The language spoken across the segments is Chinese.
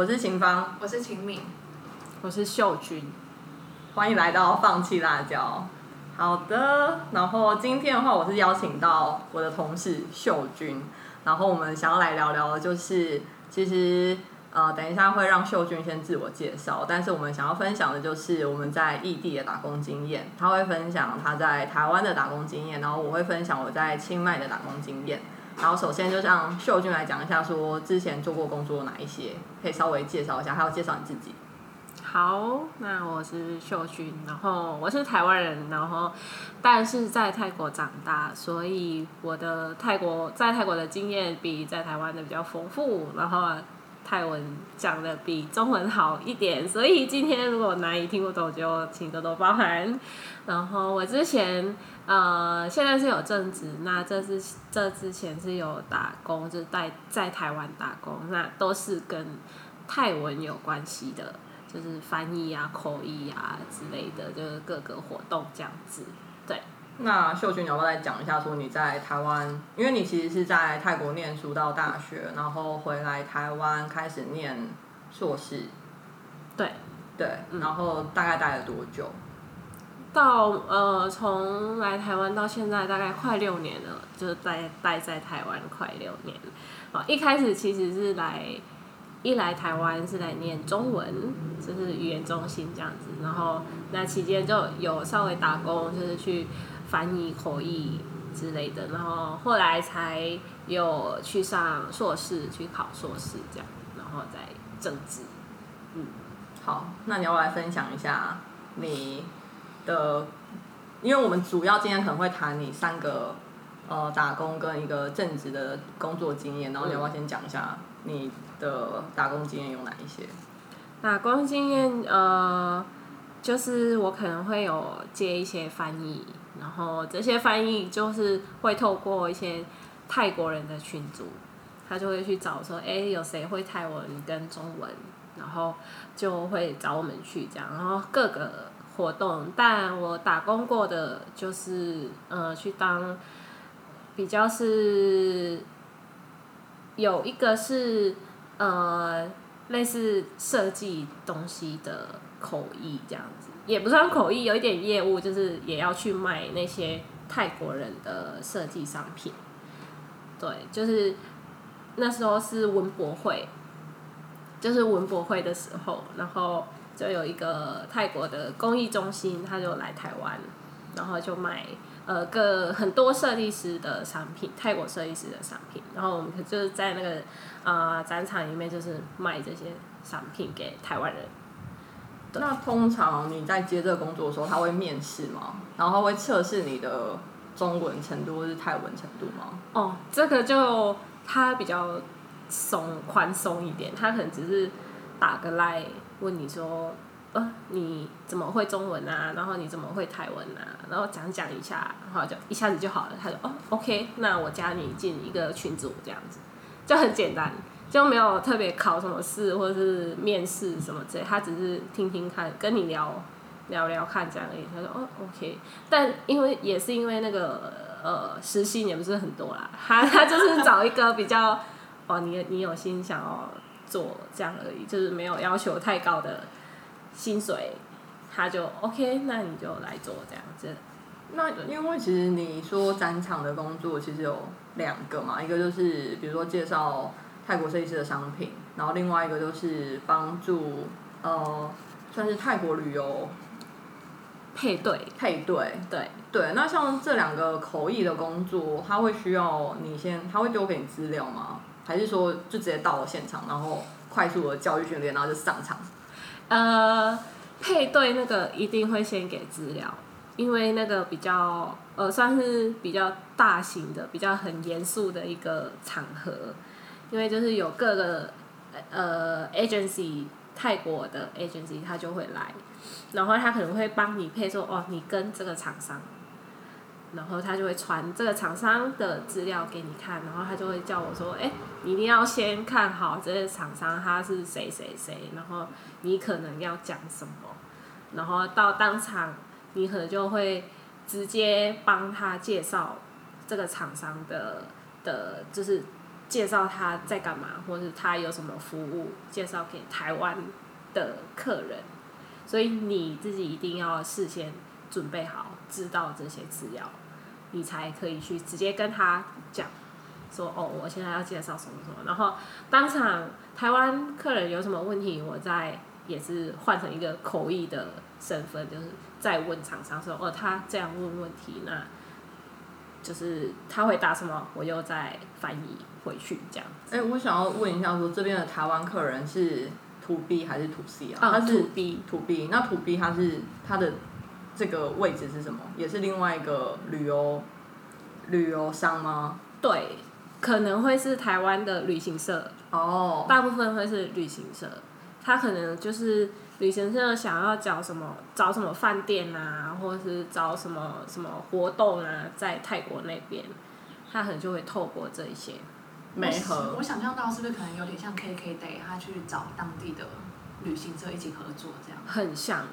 好，我是秦芳，我是秦敏，我是秀君，欢迎来到放弃辣椒。好的，然后今天的话，我是邀请到我的同事秀君，然后我们想要来聊聊，的就是其实呃，等一下会让秀君先自我介绍，但是我们想要分享的就是我们在异地的打工经验，他会分享他在台湾的打工经验，然后我会分享我在清迈的打工经验。然后首先就像秀君来讲一下，说之前做过工作哪一些，可以稍微介绍一下，还要介绍你自己。好，那我是秀君，然后我是台湾人，然后但是在泰国长大，所以我的泰国在泰国的经验比在台湾的比较丰富，然后泰文讲的比中文好一点，所以今天如果难以听不懂，就请多多包涵。然后我之前呃现在是有正职，那这是这之前是有打工，就是在在台湾打工，那都是跟泰文有关系的。就是翻译啊、口译啊之类的，就是各个活动这样子。对，那秀君，你要不要再讲一下，说你在台湾，因为你其实是在泰国念书到大学，然后回来台湾开始念硕士。对，对，然后大概待了多久？到呃，从来台湾到现在大概快六年了，就是待待在台湾快六年。啊，一开始其实是来。一来台湾是来念中文，就是语言中心这样子，然后那期间就有稍微打工，就是去翻译口译之类的，然后后来才有去上硕士，去考硕士这样，然后再政治。嗯，好，那你要来分享一下你的，因为我们主要今天可能会谈你三个呃打工跟一个正职的工作经验，然后你要不要先讲一下你？的打工经验有哪一些？打工经验，呃，就是我可能会有接一些翻译，然后这些翻译就是会透过一些泰国人的群组，他就会去找说，哎，有谁会泰文跟中文，然后就会找我们去这样，然后各个活动，但我打工过的就是，呃，去当比较是有一个是。呃，类似设计东西的口译这样子，也不算口译，有一点业务，就是也要去卖那些泰国人的设计商品。对，就是那时候是文博会，就是文博会的时候，然后就有一个泰国的公益中心，他就来台湾，然后就卖。呃，个很多设计师的商品，泰国设计师的商品，然后我们就是在那个啊展场里面，就是卖这些商品给台湾人。那通常你在接这个工作的时候，他会面试吗？然后会测试你的中文程度或是泰文程度吗？哦，这个就他比较松宽松一点，他可能只是打个赖问你说。呃，你怎么会中文啊？然后你怎么会台文啊？然后讲讲一下，然后就一下子就好了。他说：“哦，OK，那我加你进一个群组，这样子就很简单，就没有特别考什么试或者是面试什么之类。他只是听听看，跟你聊聊聊看这样而已。他说：哦，OK。但因为也是因为那个呃实习也不是很多啦，他他就是找一个比较哦，你你有心想要做这样而已，就是没有要求太高的。”薪水，他就 OK，那你就来做这样子。那因为其实你说展场的工作其实有两个嘛，一个就是比如说介绍泰国设计师的商品，然后另外一个就是帮助呃算是泰国旅游配对配对对对。那像这两个口译的工作，他会需要你先，他会丢给你资料吗？还是说就直接到了现场，然后快速的教育训练，然后就上场？呃，配对那个一定会先给资料，因为那个比较呃算是比较大型的、比较很严肃的一个场合，因为就是有各个呃 agency 泰国的 agency 他就会来，然后他可能会帮你配说哦，你跟这个厂商。然后他就会传这个厂商的资料给你看，然后他就会叫我说：“哎，你一定要先看好这个厂商他是谁谁谁，然后你可能要讲什么，然后到当场你可能就会直接帮他介绍这个厂商的的，就是介绍他在干嘛，或者他有什么服务介绍给台湾的客人，所以你自己一定要事先准备好，知道这些资料，你才可以去直接跟他讲，说哦，我现在要介绍什么什么，然后当场台湾客人有什么问题，我再也是换成一个口译的身份，就是再问厂商说哦，他这样问问题，那就是他会答什么，我又再翻译回去这样。哎、我想要问一下说这边的台湾客人是 to B 还是 to C 啊？啊他是 to B to B，那 to B 它是它的这个位置是什么？也是另外一个旅游旅游商吗？对，可能会是台湾的旅行社，哦，大部分会是旅行社，他可能就是旅行社想要找什么找什么饭店啊，或者是找什么什么活动啊，在泰国那边，他可能就会透过这一些。梅河我想象到是不是可能有点像 KK Day，他去找当地的旅行社一起合作这样。很像，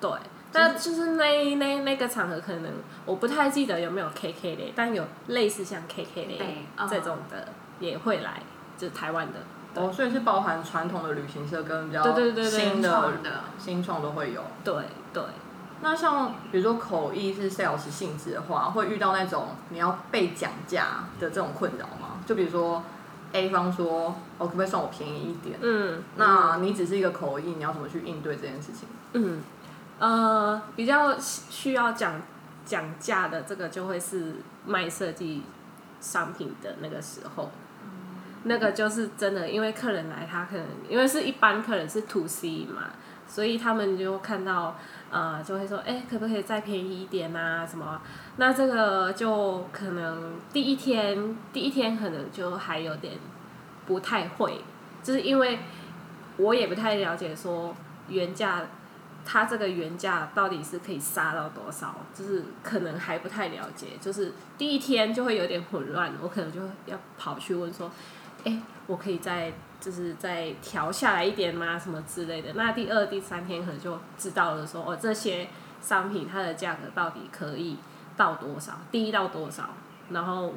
对，但就是那那那个场合可能我不太记得有没有 KK 类，但有类似像 KK 类对嗯这种的也会来，就是台湾的，哦，所以是包含传统的旅行社跟比较新的新创都会有。对对，那像比如说口译是 sales 性质的话，会遇到那种你要被讲价的这种困扰吗？就比如说 A 方说，哦，可不可以算我便宜一点？嗯，那你只是一个口译，你要怎么去应对这件事情？嗯，呃，比较需要讲讲价的这个就会是卖设计商品的那个时候，那个就是真的，因为客人来，他可能因为是一般客人是 to C 嘛，所以他们就看到呃就会说，哎、可不可以再便宜一点啊？什么？那这个就可能第一天第一天可能就还有点不太会，就是因为我也不太了解说原价。它这个原价到底是可以杀到多少？就是可能还不太了解，就是第一天就会有点混乱，我可能就要跑去问说，哎、我可以再就是再调下来一点吗？什么之类的。那第二、第三天可能就知道了说，哦，这些商品它的价格到底可以到多少，低到多少，然后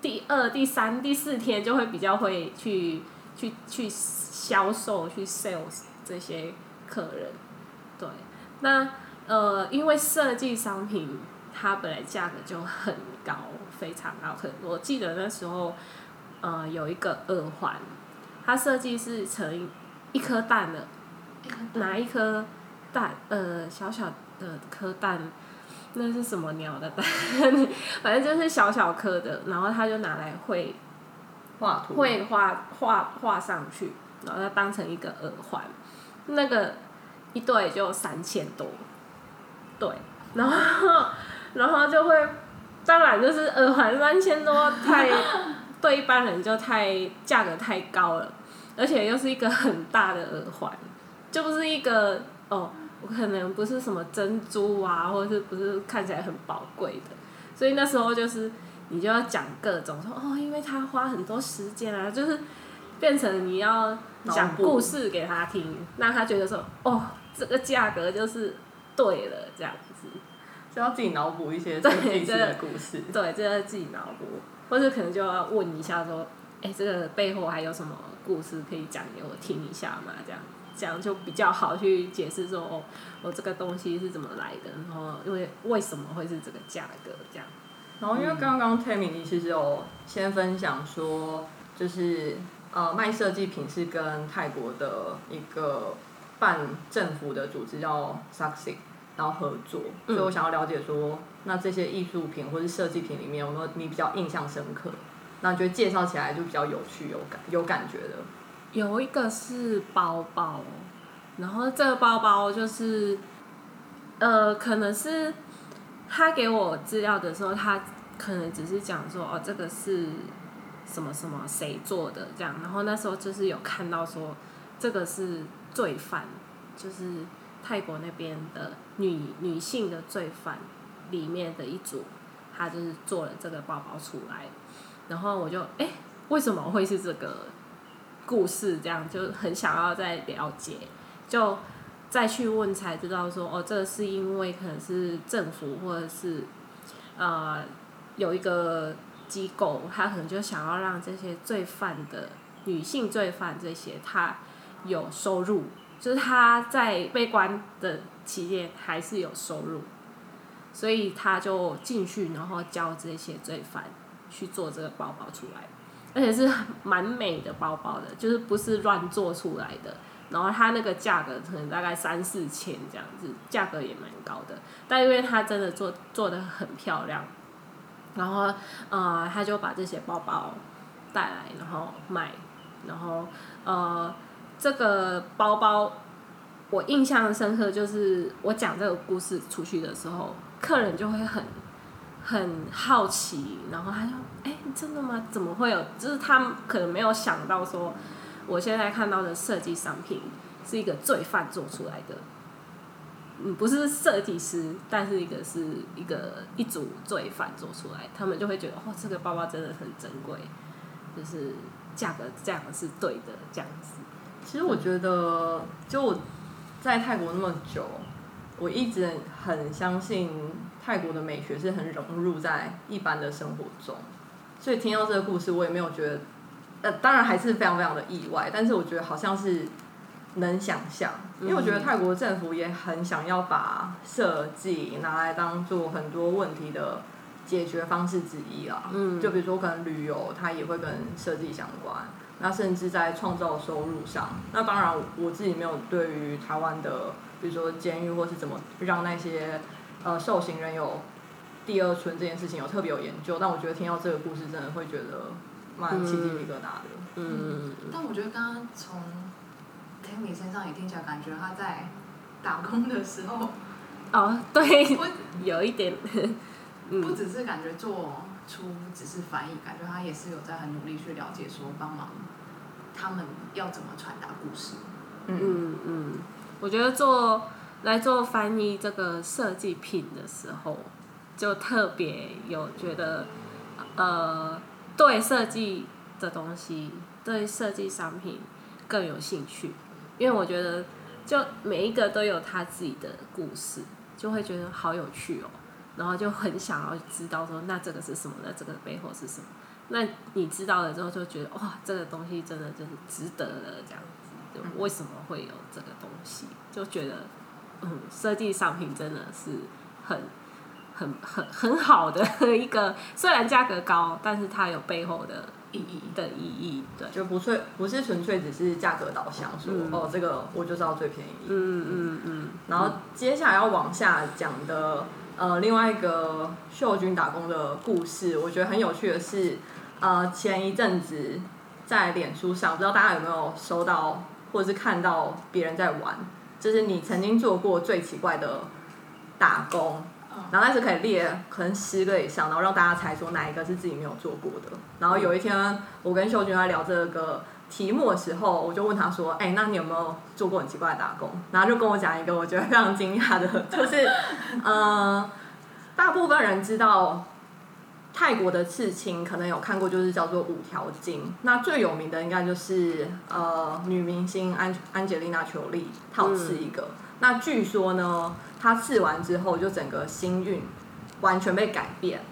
第二、第三、第四天就会比较会去去去销售、去 sales 这些客人。对，那呃，因为设计商品它本来价格就很高，非常高。可我记得那时候，呃，有一个耳环，它设计是成一颗蛋的，拿一颗蛋，呃，小小的颗蛋，那是什么鸟的蛋？反正就是小小颗的，然后他就拿来绘画图绘画画画上去，然后它当成一个耳环，那个一对就三千多，对，然后然后就会，当然就是耳环三千多太对一般人就太价格太高了，而且又是一个很大的耳环，就不是一个哦，我可能不是什么珍珠啊，或者是不是看起来很宝贵的，所以那时候就是你就要讲各种说哦，因为他花很多时间啊，就是变成你要讲故事给他听，让他觉得说哦，这个价格就是对了这样子。就要自己脑补一些这 个对地区的故事。对，这要自己脑补，或者可能就要问一下说，哎、这个背后还有什么故事可以讲给我听一下嘛？这样，这样就比较好去解释说，哦，我这个东西是怎么来的，然后因为为什么会是这个价格这样。然后因为刚刚 Tammy 你其实有先分享说，就是呃卖设计品是跟泰国的一个半政府的组织叫 Succeed，然后合作，所以我想要了解说，那这些艺术品或是设计品里面有没有你比较印象深刻？那觉得介绍起来就比较有趣、有感、有感觉的。有一个是包包，然后这个包包就是，呃，可能是他给我资料的时候，他可能只是讲说，哦，这个是什么什么谁做的这样，然后那时候就是有看到说，这个是罪犯，就是泰国那边的女女性的罪犯里面的一组，他就是做了这个包包出来，然后我就哎、诶为什么会是这个？故事，这样就很想要再了解，就再去问才知道说，哦，这个是因为可能是政府或者是呃有一个机构，他可能就想要让这些罪犯的女性罪犯这些，他有收入，就是他在被关的期间还是有收入，所以他就进去，然后教这些罪犯去做这个包包出来，而且是蛮美的包包的，就是不是乱做出来的。然后它那个价格可能大概三四千这样子，价格也蛮高的。但因为它真的做做的很漂亮，然后呃，他就把这些包包带来，然后卖，然后呃，这个包包我印象深刻，就是我讲这个故事出去的时候，客人就会很很好奇，然后他就哎，真的吗？怎么会有？就是他可能没有想到说。我现在看到的设计商品是一个罪犯做出来的，嗯，不是设计师，但是一个是一个一组罪犯做出来，他们就会觉得，哦，这个包包真的很珍贵，就是价格这样是对的，这样子。其实我觉得，就我在泰国那么久，我一直很相信泰国的美学是很融入在一般的生活中，所以听到这个故事，我也没有觉得。呃，当然还是非常非常的意外，但是我觉得好像是能想象，因为我觉得泰国政府也很想要把设计拿来当做很多问题的解决方式之一啦。嗯，就比如说可能旅游，它也会跟设计相关，那甚至在创造收入上，那当然我自己没有对于台湾的，比如说监狱或是怎么让那些呃受刑人有第二春这件事情有特别有研究，但我觉得听到这个故事，真的会觉得。蛮起鸡皮疙瘩的。嗯，但我觉得刚刚从 Tammy 身上也听起来，感觉他在打工的时候，哦，对，有一点，不只是感觉做出只是翻译，感觉他也是有在很努力去了解，说帮忙他们要怎么传达故事。嗯嗯，我觉得做来做翻译这个设计品的时候，就特别有觉得，呃。对设计的东西，对设计商品更有兴趣，因为我觉得就每一个都有他自己的故事，就会觉得好有趣哦，然后就很想要知道说那这个是什么？那这个背后是什么？那你知道了之后就觉得哇，这个东西真的就是值得了这样子，就为什么会有这个东西？就觉得嗯，设计商品真的是很。很很很好的一个，虽然价格高，但是它有背后的意义的意义，对，就不粹不是纯粹只是价格导向，说哦这个我就知道最便宜，嗯嗯嗯，然后接下来要往下讲的呃另外一个秀君打工的故事，我觉得很有趣的是，呃前一阵子在脸书上，不知道大家有没有收到或者是看到别人在玩，就是你曾经做过最奇怪的打工。然后那时可以列可能十个以上，然后让大家猜说哪一个是自己没有做过的。然后有一天我跟秀君在聊这个题目的时候，我就问他说：“哎，那你有没有做过很奇怪的打工？”然后就跟我讲一个我觉得非常惊讶的，就是呃，大部分人知道泰国的刺青，可能有看过，就是叫做五条金。那最有名的应该就是呃女明星安安吉丽娜裘丽，她有刺一个。那据说呢？他刺完之后，就整个心运完全被改变，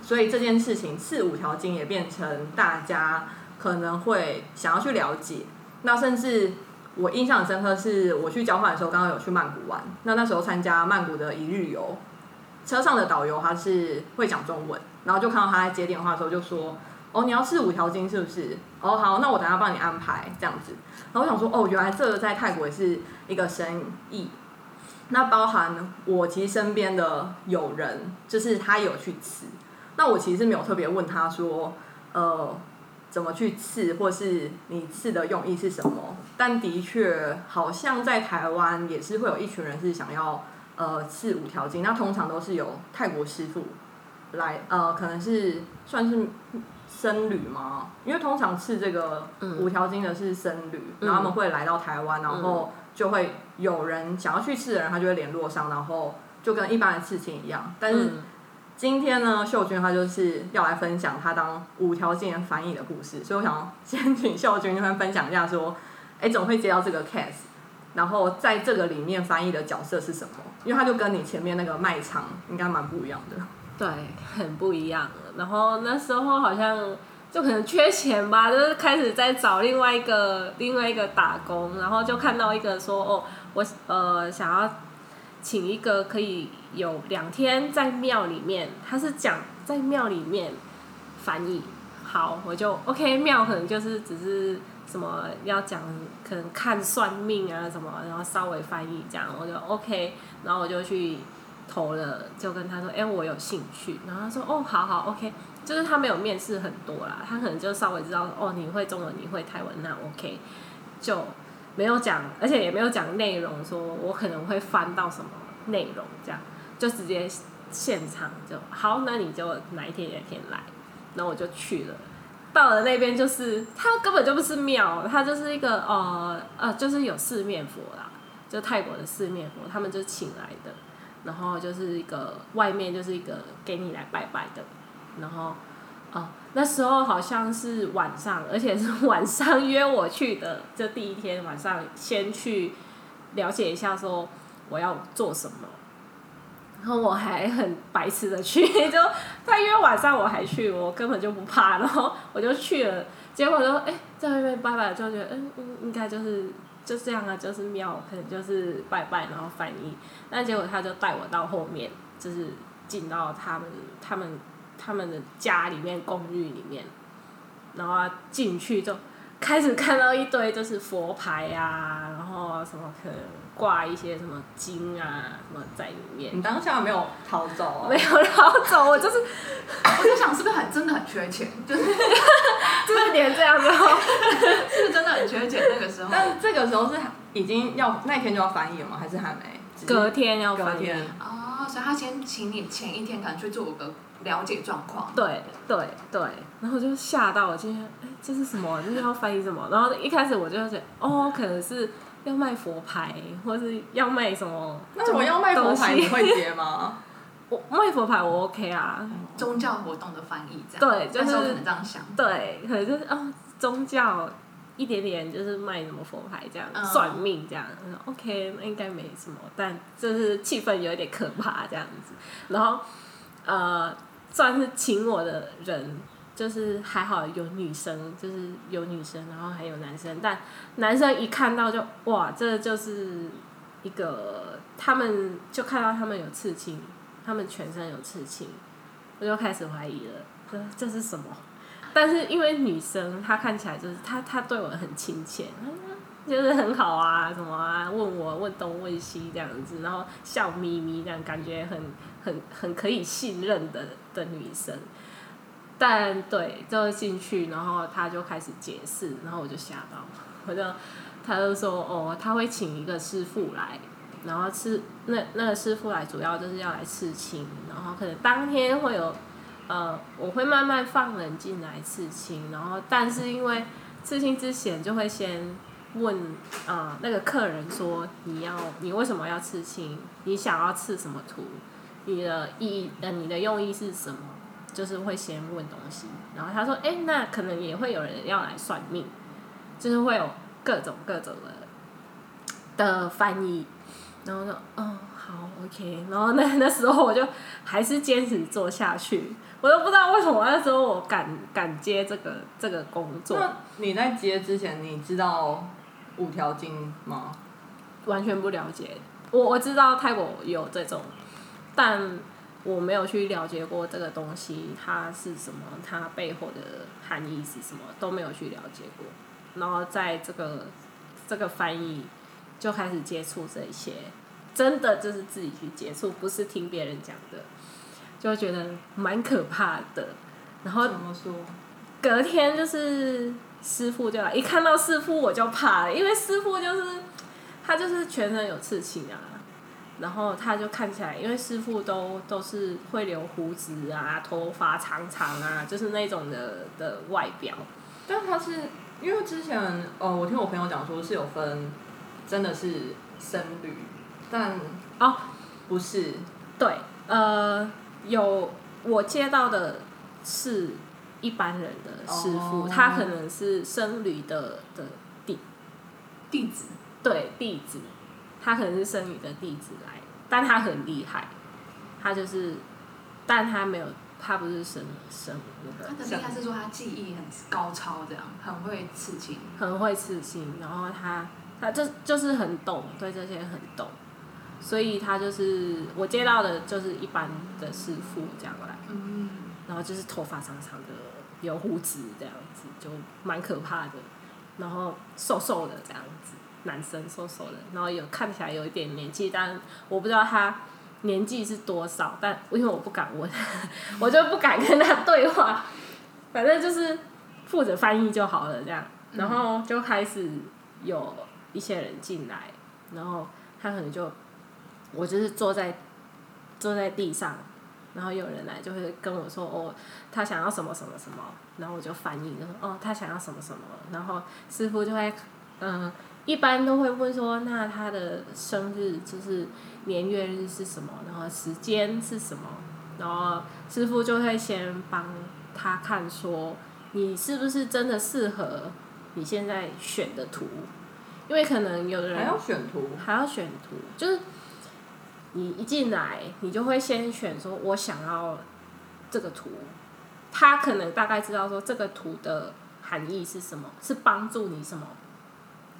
所以这件事情刺五条经也变成大家可能会想要去了解。那甚至我印象深刻，是我去交换的时候，刚刚有去曼谷玩。那那时候参加曼谷的一日游，车上的导游他是会讲中文，然后就看到他在接电话的时候就说：“哦，你要刺五条筋是不是？哦，好，那我等下帮你安排这样子。”然后我想说：“哦，原来这个在泰国也是一个生意。”那包含我其实身边的友人，就是他有去刺，那我其实没有特别问他说，呃，怎么去刺，或是你刺的用意是什么？但的确，好像在台湾也是会有一群人是想要呃刺五条筋，那通常都是由泰国师傅来，呃，可能是算是僧侣吗？因为通常刺这个五条筋的是僧侣，然后他们会来到台湾，然后。就会有人想要去刺的人，他就会联络上，然后就跟一般的刺青一样。但是今天呢，秀君他就是要来分享他当五条筋翻译的故事，所以我想先请秀君先分享一下，说，哎，怎么会接到这个 case？然后在这个里面翻译的角色是什么？因为他就跟你前面那个卖场应该蛮不一样的。对，很不一样。然后那时候好像就可能缺钱吧，就是开始在找另外一个另外一个打工，然后就看到一个说哦，我呃想要请一个可以有两天在庙里面，他是讲在庙里面翻译，好，我就 OK，庙可能就是只是什么要讲，可能看算命啊什么，然后稍微翻译这样，我就 OK，然后我就去投了，就跟他说，哎、我有兴趣，然后他说，哦，好好，OK，就是他没有面试很多啦，他可能就稍微知道，哦，你会中文，你会台文，那 OK，就没有讲，而且也没有讲内容，说我可能会翻到什么内容，这样就直接现场就好，那你就哪一天哪一天来，然后我就去了。到了那边就是，它根本就不是庙，它就是一个呃呃，就是有四面佛啦，就泰国的四面佛，他们就请来的，然后就是一个外面就是一个给你来拜拜的，然后哦那时候好像是晚上，而且是晚上约我去的，就第一天晚上先去了解一下说我要做什么，然后我还很白痴的去，就他约晚上我还去，我根本就不怕，然后我就去了，结果说哎、在外面拜拜，就觉得嗯应该就是就这样啊，就是庙可能就是拜拜，然后翻译，那结果他就带我到后面，就是进到他们他们他们的家里面公寓里面，然后进去就开始看到一堆就是佛牌啊，然后什么可能挂一些什么金啊什么在里面。你当下没有逃走、哦？没有逃走，我就是 我在想是不是很真的很缺钱，就是是 就是连这样子，是，不是真的很缺钱那个时候。但这个时候是已经要那天就要翻译了吗？还是还没？隔天要翻译。哦，所以他先请你前一天可能去做个了解状况。对对对，然后就吓到，我今天哎这是什么？这是要翻译什么？然后一开始我就觉得哦，可能是要卖佛牌，或是要卖什么？那我要卖佛牌，你会接吗？我卖佛牌我 OK 啊，宗教活动的翻译这样。对就是可能这样想。对，可能就是哦宗教一点点就是卖什么佛牌这样，嗯算命这样嗯，OK 那应该没什么，但就是气氛有点可怕这样子，然后呃算是请我的人。就是还好有女生，就是有女生，然后还有男生，但男生一看到就哇，这就是一个他们就看到他们有刺青，他们全身有刺青，我就开始怀疑了，这这是什么？但是因为女生她看起来就是她她对我很亲切，就是很好啊，什么啊，问我问东问西这样子，然后笑眯眯这样，感觉很很很可以信任的的女生。但对，就进去，然后他就开始解释，然后我就吓到，我就他就说哦，他会请一个师傅来，然后刺那那个师傅来主要就是要来刺青，然后可能当天会有呃，我会慢慢放人进来刺青，然后但是因为刺青之前就会先问呃那个客人说你要你为什么要刺青，你想要刺什么？图，你的意义呃你的用意是什么，就是会先问东西，然后他说哎、那可能也会有人要来算命，就是会有各种各种的的翻译，然后我说哦好 OK，然后那那时候我就还是坚持做下去，我都不知道为什么那时候我敢敢接这个这个工作，那你在接之前，你知道五条经吗？完全不了解。我我知道泰国有这种，但我没有去了解过这个东西它是什么，它背后的含义是什么，都没有去了解过。然后在这个这个翻译就开始接触这些，真的就是自己去接触，不是听别人讲的，就觉得蛮可怕的。然后怎么说？隔天就是师傅就来，一看到师傅我就怕了，因为师傅就是他就是全身有刺青啊，然后他就看起来，因为师傅都都是会留胡子啊，头发长长啊，就是那种的的外表。但他是因为之前哦，我听我朋友讲说是有分，真的是僧侣，但哦。不是。对，呃，有我接到的是一般人的师傅，哦。他可能是僧侣的的弟。弟子。对弟子，他可能是生女的弟子来，但他很厉害，他就是，但他没有他不是生生那个他的厉害是说他技艺很高超，这样很会刺青。很会刺青，然后他他就就是很懂，对这些很懂，所以他就是我接到的就是一般的师傅这样来，嗯，然后就是头发长长的，有胡子这样子，就蛮可怕的，然后瘦瘦的这样子，男生瘦瘦的，然后有看起来有一点年纪，但我不知道他年纪是多少，但因为我不敢问，我就不敢跟他对话，反正就是负责翻译就好了这样，然后就开始有一些人进来，然后他可能就我就是坐在坐在地上，然后有人来就会跟我说哦，他想要什么什么什么，然后我就翻译，就说哦，他想要什么什么，然后师傅就会嗯、一般都会问说，那他的生日就是年月日是什么，然后时间是什么，然后师傅就会先帮他看说，你是不是真的适合你现在选的图，因为可能有的人还要选图，还要选图，就是你一进来，你就会先选说，我想要这个图，他可能大概知道说这个图的含义是什么，是帮助你什么，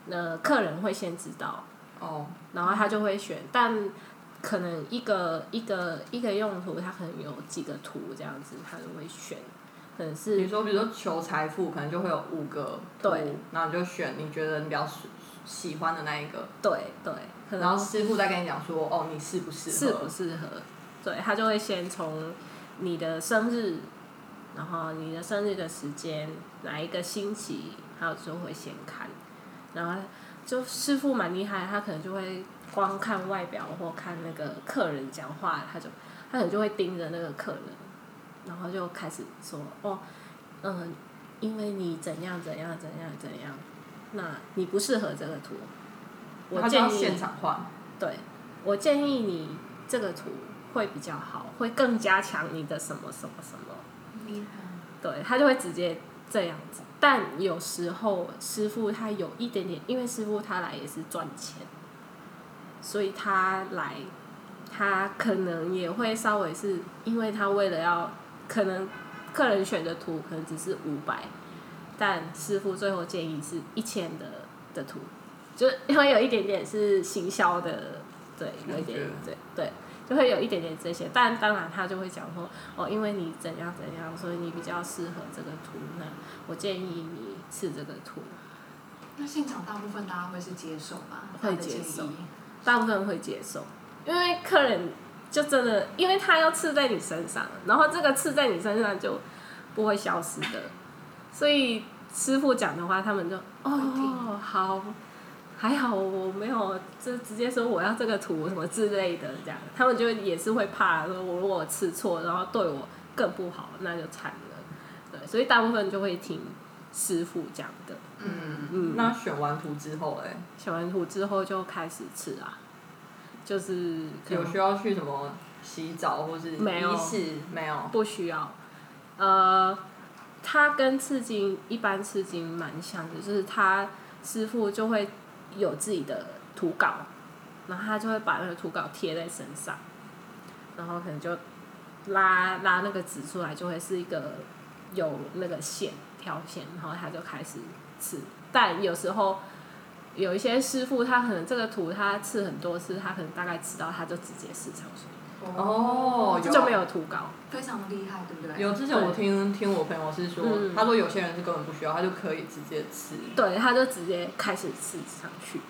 那客人会先知道，哦，然后他就会选，但可能一个一个一个用途，他可能有几个图这样子，他就会选，可能比是如说，比如说求财富，可能就会有五个图对，然后你就选你觉得你比较喜喜欢的那一个，对对，可然后师傅再跟你讲说，哦，你适不适合？适不适合，对他就会先从你的生日，然后你的生日的时间，哪一个星期，还有就会先看，然后就师傅蛮厉害，他可能就会光看外表或看那个客人讲话，他就他可能就会盯着那个客人，然后就开始说哦，嗯，因为你怎样怎样怎样怎样，那你不适合这个图，我建议现场画，对，我建议你这个图会比较好，会更加强你的什么什么什么。厉害。对他就会直接这样子。但有时候师傅他有一点点，因为师傅他来也是赚钱，所以他来，他可能也会稍微是因为他为了要，可能客人选的图可能只是五百，但师傅最后建议是一千的的图，就是因为有一点点是行销的，对，有一点对对。就会有一点点这些，但当然他就会讲说，哦，因为你怎样怎样，所以你比较适合这个图，呢我建议你刺这个图。那现场大部分大家会是接受吧？会接受大部分人会接受，因为客人就真的，因为他要刺在你身上，然后这个刺在你身上就不会消失的，所以师傅讲的话，他们就哦好，还好我没有就直接说我要这个图什么之类的这样，他们就也是会怕说我如果吃错，然后对我更不好，那就惨了，对，所以大部分就会听师傅讲的。嗯嗯那选完图之后，哎，选完图之后就开始吃啊，就是有需要去什么洗澡或是没有没有？不需要。呃，它跟刺青一般刺青蛮像的，就是他师傅就会有自己的图稿，然后他就会把那个图稿贴在身上，然后可能就拉拉那个纸出来，就会是一个有那个线条线，然后他就开始刺。但有时候有一些师傅，他可能这个图他刺很多次，他可能大概刺到，他就直接试上去，哦有就没有涂膏。非常厉害，对不对？有之前我听听我朋友是说，嗯他说有些人是根本不需要，他就可以直接吃。对，他就直接开始刺上去。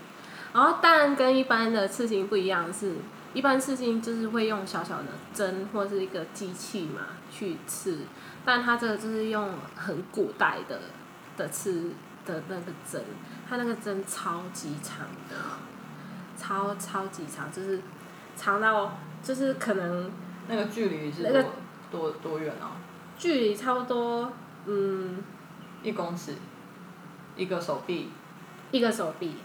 然后，但跟一般的刺青不一样的是，一般刺青就是会用小小的针或是一个机器嘛去刺，但他这个就是用很古代的的刺的那个针，它那个针超级长的，超超级长，就是长到就是可能那个距离是那个多多多远啊？距离差不多嗯一公尺，一个手臂，一个手臂，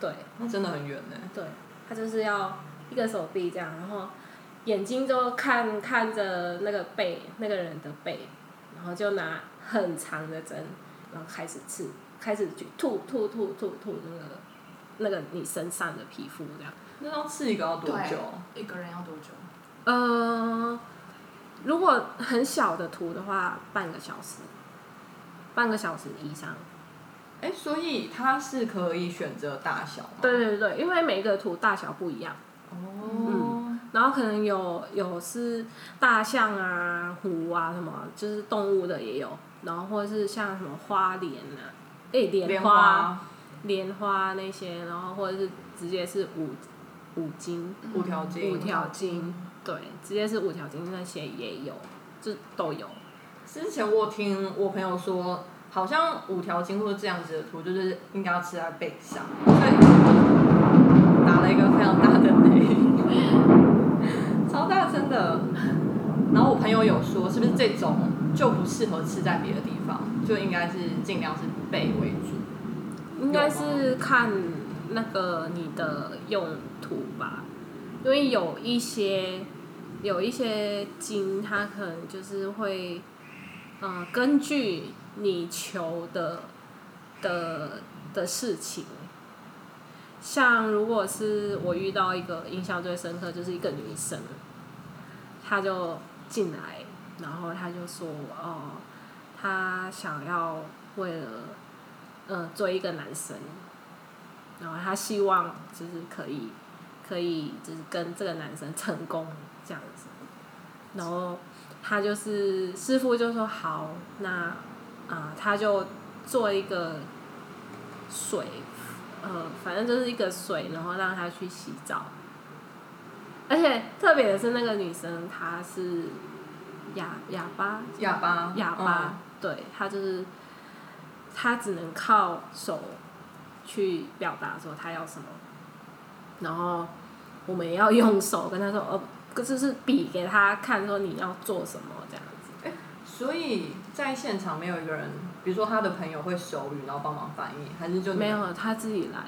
对。那真的很远呢。对，他就是要一个手臂这样，然后眼睛就看看着那个背那个人的背，然后就拿很长的针，然后开始刺，开始去吐吐吐吐吐那个那个你身上的皮肤这样。那要刺一个要多久？一个人要多久？呃，如果很小的图的话，半个小时，半个小时以上。哎，所以它是可以选择大小吗？对对对，因为每个图大小不一样，哦，嗯然后可能有有是大象啊、虎啊什么，就是动物的也有，然后或者是像什么花莲啊，哎莲莲、花莲花那些，然后或者是直接是五五金、五条筋，五条筋，对，直接是五条筋那些也有，就都有。之前我听我朋友说，好像五条筋或者这样子的图，就是应该要吃在背上，所以打了一个非常大的雷，超大声的。然后我朋友有说，是不是这种就不适合吃在别的地方，就应该是尽量是背为主。应该是看那个你的用图吧，因为有一些有一些经，它可能就是会，呃，根据你求的的的事情，像如果是我遇到一个印象最深刻，就是一个女生，她就进来，然后她就说，哦，她想要为了。嗯，追一个男生，然后他希望就是可以，可以就是跟这个男生成功这样子，然后他就是师傅就说好，那啊他就做一个水，呃，反正就是一个水，然后让他去洗澡，而且特别的是那个女生她是哑哑巴，哑巴，哑巴，对她就是。她只能靠手去表达说她要什么，然后我们也要用手跟他说，呃，就是比给他看说你要做什么这样子。所以在现场没有一个人，比如说他的朋友会手语，然后帮忙翻译，还是就没有他自己来。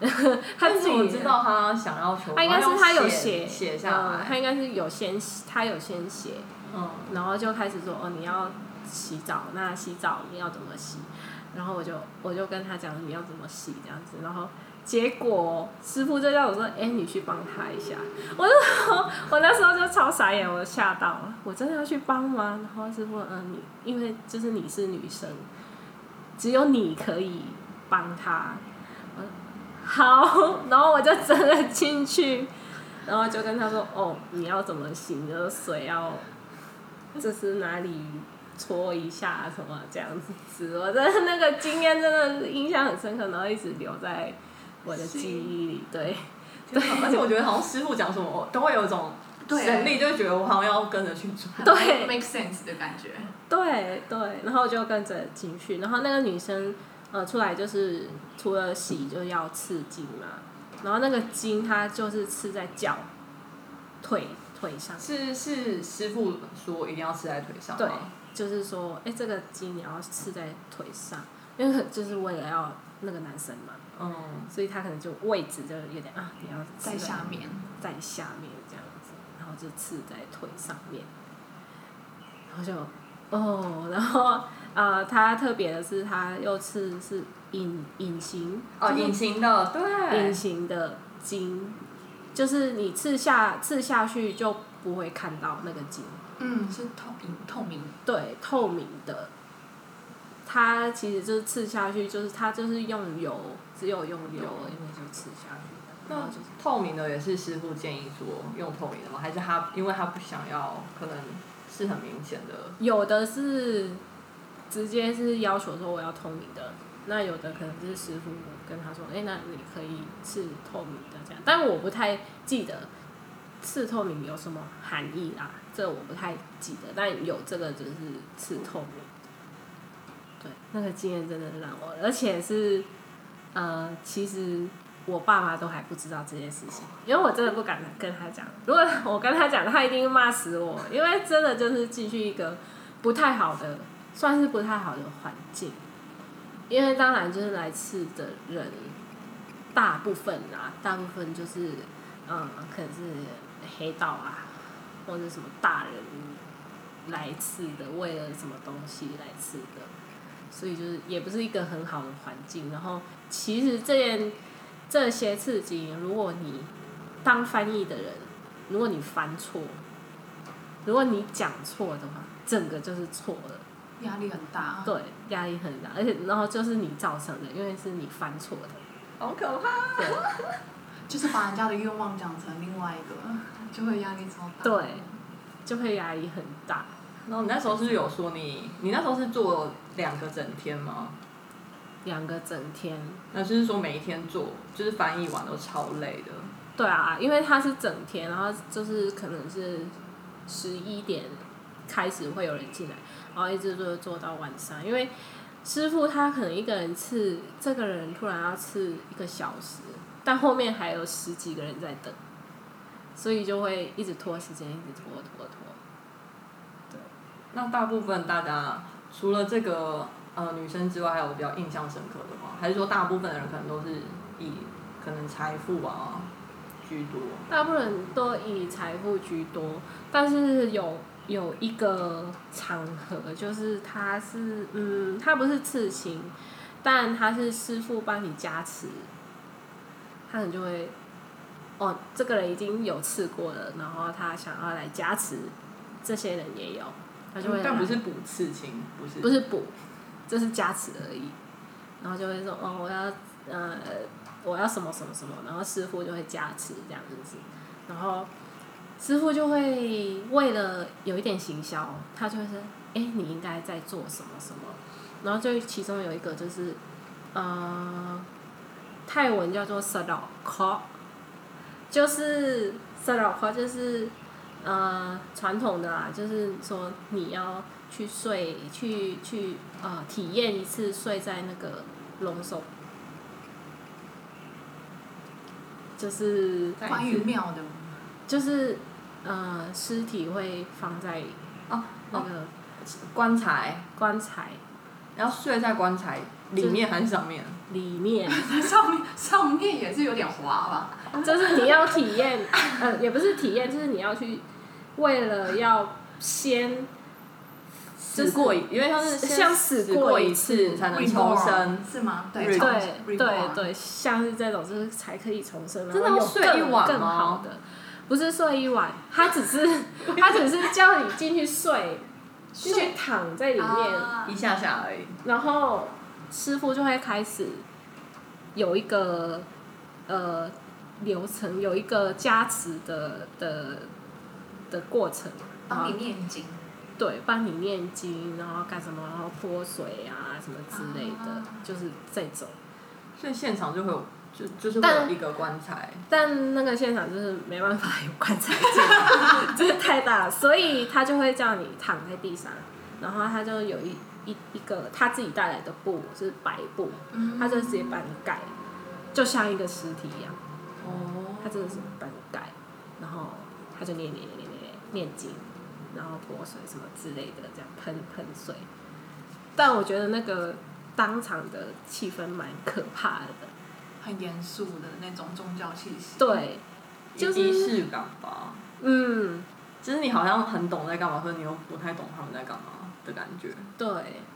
他自己知道他想要求，他应该是他有写写下来，他应该是有先他有先写，嗯，然后就开始说哦你要。洗澡，那洗澡你要怎么洗？然后我就我就跟他讲你要怎么洗这样子，然后结果师傅就叫我说，哎，你去帮他一下。我就 我那时候就超傻眼，我吓到了，我真的要去帮吗？然后师傅，嗯，你因为就是你是女生，只有你可以帮他。好，然后我就真的进去，然后就跟他说，哦，你要怎么洗？你的水要这是哪里？搓一下什么这样子，我真的那个经验真的印象很深刻，然后一直留在我的记忆里。对，对，而且我觉得好像师傅讲什么，都会有一种神力，就觉得我好像要跟着去做，对，make sense 的感觉。对对，然后就跟着进去，然后那个女生呃出来就是除了洗就要刺筋嘛，然后那个筋它就是刺在脚、腿腿上。是是，师傅说一定要刺在腿上。对。就是说，哎，这个筋你要刺在腿上，因为就是为了要那个男生嘛，嗯，所以他可能就位置就有点啊，你要在下面，在下面这样子，然后就刺在腿上面，然后就哦，然后啊，他特别的是，他又刺是隐隐形哦，隐形的，对，隐形的筋，就是你刺下刺下去就不会看到那个筋。嗯，是透明透明。对，透明的。它其实就是刺下去，就是它就是用油，只有用油，因为就刺下去。那透明的也是师傅建议说用透明的吗？还是他因为他不想要，可能是很明显的。有的是直接是要求说我要透明的，那有的可能是师傅跟他说，哎，那你可以刺透明的这样，但我不太记得。刺透明有什么含义啦？这我不太记得，但有这个就是刺透明。对，那个经验真的让我，而且是，呃，其实我爸妈都还不知道这件事情，因为我真的不敢跟他讲。如果我跟他讲，他一定骂死我，因为真的就是进去一个不太好的，算是不太好的环境。因为当然就是来刺的人，大部分啊，大部分就是，嗯，可能是。黑道啊，或者什么大人来刺的，为了什么东西来刺的，所以就是也不是一个很好的环境。然后其实这件这些刺激，如果你当翻译的人，如果你翻错，如果你讲错的话，整个就是错的，压力很大。对，压力很大，而且然后就是你造成的，因为是你犯错的，好可怕。对就是把人家的愿望讲成另外一个，就会压力超大。对，就会压力很大。然后你那时候是不是有说你，你那时候是做两个整天吗？两个整天，那就是说每一天做，就是翻译完都超累的。对啊，因为它是整天，然后就是可能是十一点开始会有人进来，然后一直做做到晚上，因为师傅他可能一个人吃，这个人突然要吃一个小时，但后面还有十几个人在等，所以就会一直拖时间，一直拖拖拖。那大部分大家除了这个呃女生之外，还有比较印象深刻的吗？还是说大部分的人可能都是以可能财富啊居多？大部分人都以财富居多，但是有有一个场合，就是他是嗯，他不是刺青，但他是师傅帮你加持，他可能就会，哦，这个人已经有刺过了，然后他想要来加持，这些人也有，他就会来但不是补刺青，不是不是补，这是加持而已。然后就会说哦，我要呃，我要什么什么什么，然后师傅就会加持这样子，然后师傅就会为了有一点行销，他就会说，哎，你应该在做什么什么，然后就其中有一个就是呃，泰文叫做 s a d a k 就是 s a d a k 就是呃传统的啦，就是说你要去睡，去去呃体验一次睡在那个龙首，就是关于庙的，就是呃尸体会放在哦那个棺材，棺材然后睡在棺材里面还是上面？里面，上面上面也是有点滑吧？就是你要体验，呃，也不是体验，就是你要去为了要先就是死过一，因为它是先像死过过一一次次才能重生。是吗？对对对对，像是这种就是才可以重生，真的睡一更更晚吗好的，不是睡一晚，他只是 他只是叫你进去睡，进去躺在里面，啊一下下而已。然后师傅就会开始有一个呃流程，有一个加持的的的过程，帮你念经，对，帮你念经，然后干什么，然后泼水啊什么之类的，啊就是这种。所以现场就会有，就就是会有一个棺材。但那个现场就是没办法有棺材进，真的太大了，所以他就会叫你躺在地上，然后他就有一一一个他自己带来的布是白布，嗯他就直接把你盖，就像一个尸体一样，哦他真的是把你盖，然后他就念念念念念念经，然后泼水什么之类的，这样喷喷水。但我觉得那个当场的气氛蛮可怕的，很严肃的那种宗教气息。，对，就是仪式感吧。嗯。就是你好像很懂在干嘛，可是你又不太懂他们在干嘛的感觉。对，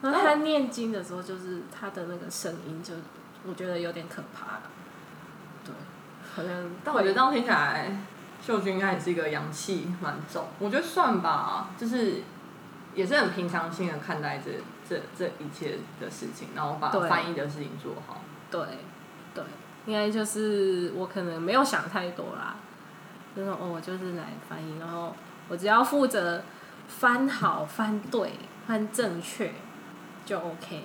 然后他念经的时候，就是他的那个声音就，我觉得有点可怕。对，好像但我觉得这样听起来，秀君应该也是一个阳气蛮重。我觉得算吧，就是也是很平常心的看待这这这一切的事情，然后把翻译的事情做好。对对，应该就是我可能没有想太多啦，就是哦，我就是来翻译，然后我只要负责翻好、翻对、翻正确就 OK，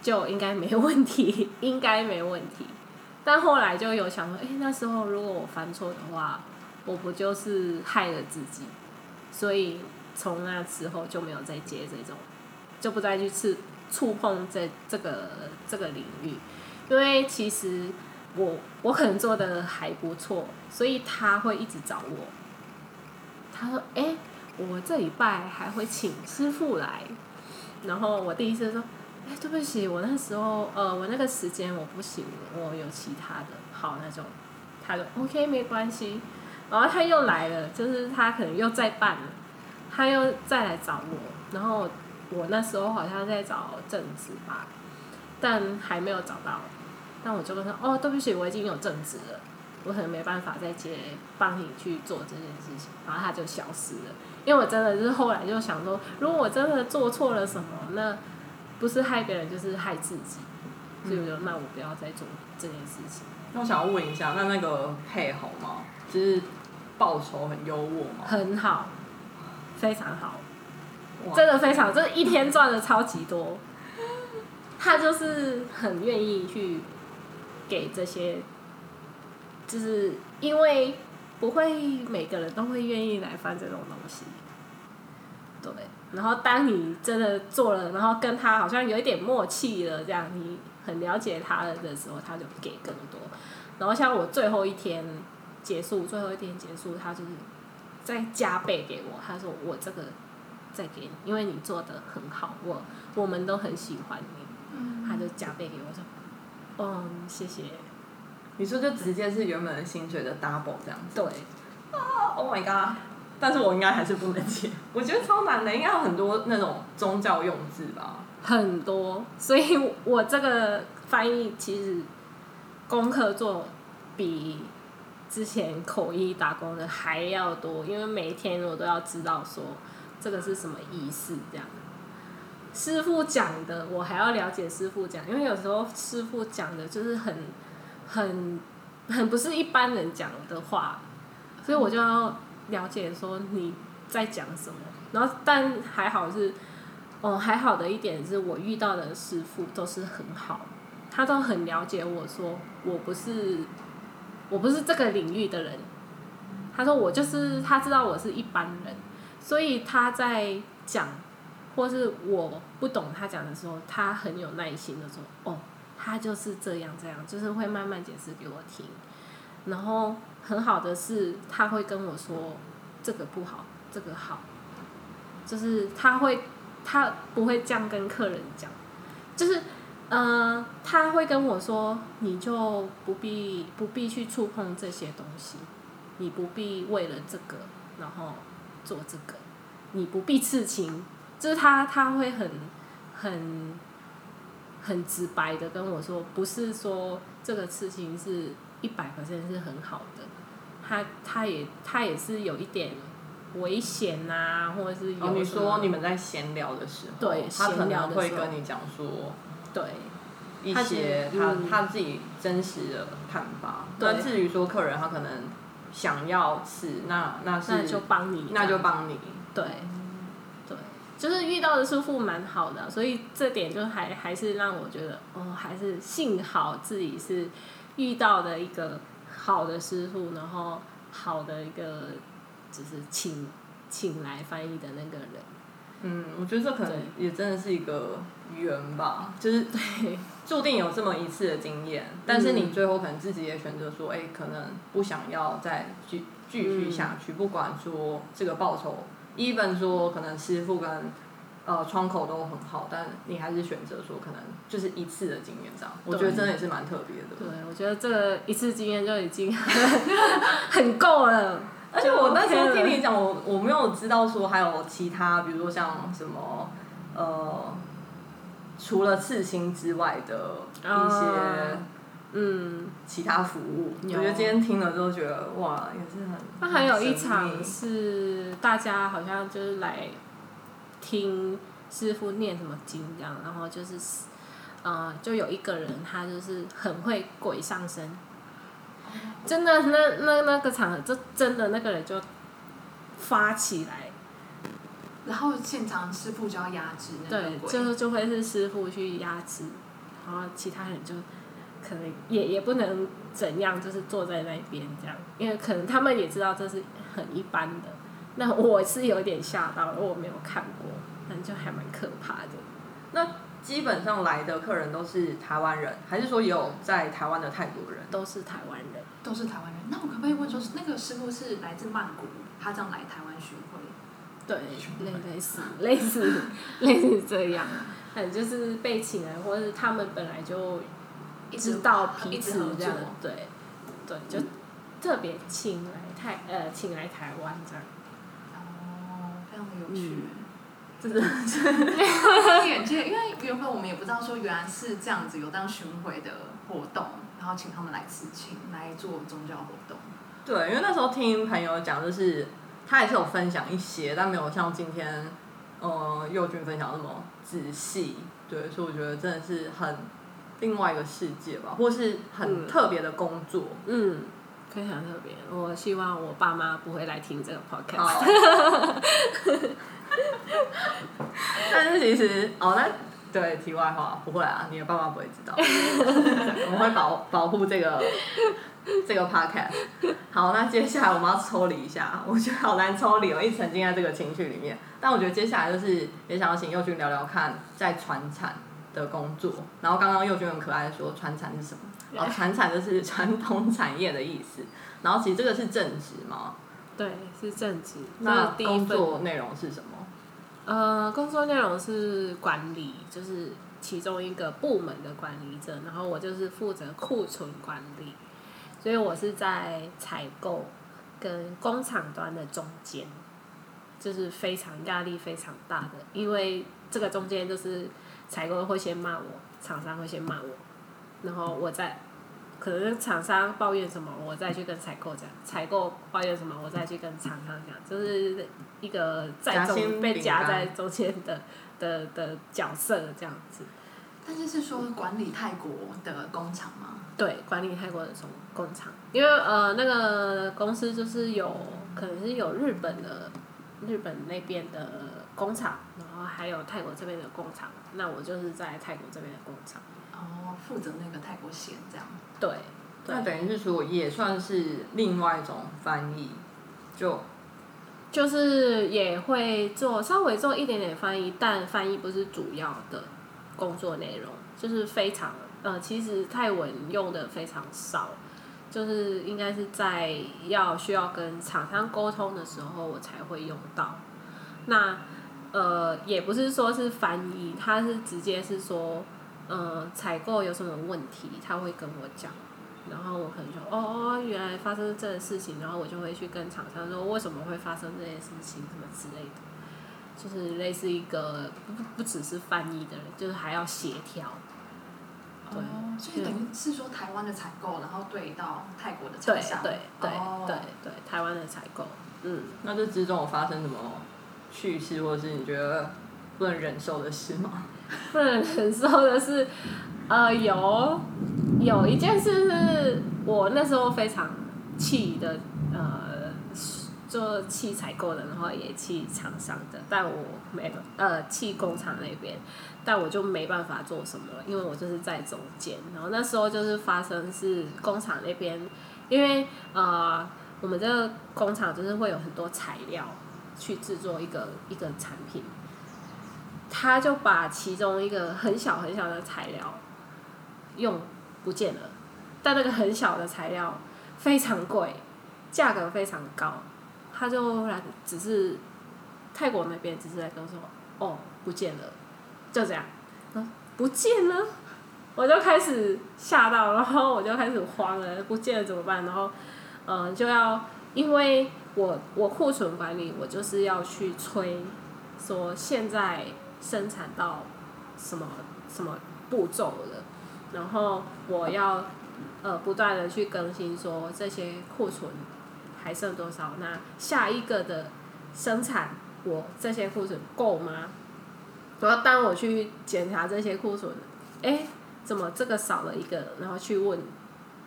就应该没问题，应该没问题。但后来就有想说，哎、那时候如果我犯错的话，我不就是害了自己？所以从那之后就没有再接这种，就不再去触触碰这这个这个领域，因为其实我我可能做的还不错，所以他会一直找我。他说：“哎、我这礼拜还会请师傅来。”然后我第一次说：“哎、对不起，我那时候呃，我那个时间我不行，我有其他的。”好，那种他就 OK 没关系。然后他又来了，就是他可能又再办了，他又再来找我。然后我那时候好像在找正职吧，但还没有找到。但我就跟他哦，对不起，我已经有正职了，我可能没办法再接帮你去做这件事情。然后他就消失了，因为我真的就是后来就想说，如果我真的做错了什么，那不是害别人就是害自己，所以我就那我不要再做这件事情。那我想要问一下，那那个配好吗？就是报酬很优渥吗？很好，非常好，真的非常，就是一天赚的超级多。他就是很愿意去给这些，就是因为不会每个人都会愿意来翻这种东西，对。然后当你真的做了，然后跟他好像有一点默契了，这样你很了解他了的时候，他就给更多。然后像我最后一天结束，最后一天结束，他就是再加倍给我，他说我这个再给你，因为你做的很好，我我们都很喜欢你，嗯他就加倍给我说，嗯，谢谢，你说就直接是原本的薪水的 double 这样子对，？Oh my god！但是我应该还是不能接，我觉得超难的，应该有很多那种宗教用字吧。很多，所以我这个翻译其实功课做比之前口译打工的还要多，因为每一天我都要知道说这个是什么意思，这样。师傅讲的，我还要了解师傅讲，因为有时候师傅讲的就是很很很不是一般人讲的话，所以我就要了解说你在讲什么。然后，但还好是，哦，还好的一点是我遇到的师傅都是很好，他都很了解我说我不是我不是这个领域的人，他说我就是他知道我是一般人，所以他在讲或是我不懂他讲的时候，他很有耐心的说哦，他就是这样这样，就是会慢慢解释给我听。然后很好的是，他会跟我说这个不好，这个好，就是他会他不会这样跟客人讲，就是呃，他会跟我说，你就不必不必去触碰这些东西，你不必为了这个然后做这个，你不必刺青，就是他他会很很很直白的跟我说，不是说这个事情是一百 percent 是很好的，他他也他也是有一点危险呐、或者是有哦，你说你们在闲聊的时候，对他可闲聊能的时候会跟你讲说对一些他他自己真实的看法。对那至于说客人他可能想要吃，那那是那就帮你，那就帮你。对，就是遇到的师傅蛮好的，所以这点就还还是让我觉得，哦，还是幸好自己是遇到的一个好的师傅，然后好的一个就是请请来翻译的那个人，嗯，我觉得这可能也真的是一个缘吧，就是注定有这么一次的经验，但是你最后可能自己也选择说，哎、可能不想要再继继续下去，不管说这个报酬，even 说可能师傅跟呃窗口都很好，但你还是选择说可能就是一次的经验这样，我觉得真的也是蛮特别的。对我觉得这个一次经验就已经 很够了。而且我那时候听你讲，我我没有知道说还有其他，比如说像什么呃，除了刺青之外的一些啊嗯，其他服务。我觉得今天听了之后觉得哇，也是很。那还有一场是大家好像就是来听师傅念什么经这样，然后就是呃，就有一个人他就是很会鬼上身，真的那那那个场合，就真的那个人就发起来，然后现场师傅就要压制那个对，鬼，就就会是师傅去压制，然后其他人就可能也也不能怎样，就是坐在那边这样，因为可能他们也知道这是很一般的。那我是有点吓到了，我没有看过，但就还蛮可怕的。那基本上来的客人都是台湾人，还是说有在台湾的泰国人？都是台湾人，都是台湾人。那我可不可以问说，那个师傅是来自曼谷，他这样来台湾巡回？对，类类似类似类似这样，嗯，就是被请来，或者是他们本来就知道彼此这样，对，对，就特别请来台呃请来台湾这样。哦，非常的有趣。真的开眼界，因为原本我们也不知道说原来是这样子有当巡回的活动，然后请他们来刺青，来做宗教活动。对，因为那时候听朋友讲，就是他也是有分享一些，但没有像今天呃佑君分享那么仔细。对，所以我觉得真的是很另外一个世界吧，或是很嗯特别的工作。嗯，非常特别。我希望我爸妈不会来听这个 podcast。但是其实哦，那对题外话不会啊，你的爸妈不会知道，我们会保保护这个这个 podcast。好，那接下来我们要抽离一下，我觉得好难抽离我，一直沉浸在这个情绪里面。但我觉得接下来就是也想要请佑君聊聊看在传产的工作。然后刚刚佑君很可爱的说传产是什么？哦，传产就是 传统产业的意思。然后其实这个是正职嘛？对，是正职。那工作内容是什么？呃，工作内容是管理，就是其中一个部门的管理者，然后我就是负责库存管理，所以我是在采购跟工厂端的中间，就是非常压力非常大的，因为这个中间就是采购会先骂我，厂商会先骂我，然后我再可能厂商抱怨什么，我再去跟采购讲；采购抱怨什么，我再去跟厂商讲，就是一个在中被夹在中间的 的的角色这样子。但是是说管理泰国的工厂吗？对，管理泰国的工工厂，因为呃那个公司就是有可能是有日本的日本那边的工厂，然后还有泰国这边的工厂，那我就是在泰国这边的工厂。哦，负责那个泰国线这样。对，那等于是说也算是另外一种翻译，就就是也会做稍微做一点点翻译，但翻译不是主要的工作内容，就是非常呃，其实泰文用的非常少，就是应该是在要需要跟厂商沟通的时候我才会用到。那呃，也不是说是翻译，他是直接是说，呃，采购有什么问题，他会跟我讲。然后我可能就，哦哦，原来发生这个事情，然后我就会去跟厂商说为什么会发生这件事情，什么之类的，就是类似一个不不不只是翻译的人，就是还要协调。对哦，所以等于是说台湾的采购，然后对到泰国的对厂商。对对哦对对，台湾的采购，嗯，那这之中有发生什么趣事，或者是你觉得不能忍受的事吗？不能忍受的是，呃，有有一件事是我那时候非常气的，呃，做气采购的，然后也气厂商的，但我没呃气工厂那边，但我就没办法做什么，因为我就是在中间。然后那时候就是发生是工厂那边，因为呃我们这个工厂就是会有很多材料去制作一个一个产品。他就把其中一个很小很小的材料用不见了，但那个很小的材料非常贵，价格非常高，他就来只是泰国那边只是在跟我说，哦不见了，就这样，不见了，我就开始吓到，然后我就开始慌了，不见了怎么办？然后嗯、就要因为我我库存管理，我就是要去催说现在生产到什么什么步骤了，然后我要呃不断的去更新说这些库存还剩多少，那下一个的生产我这些库存够吗？然后当我去检查这些库存，哎，怎么这个少了一个？然后去问，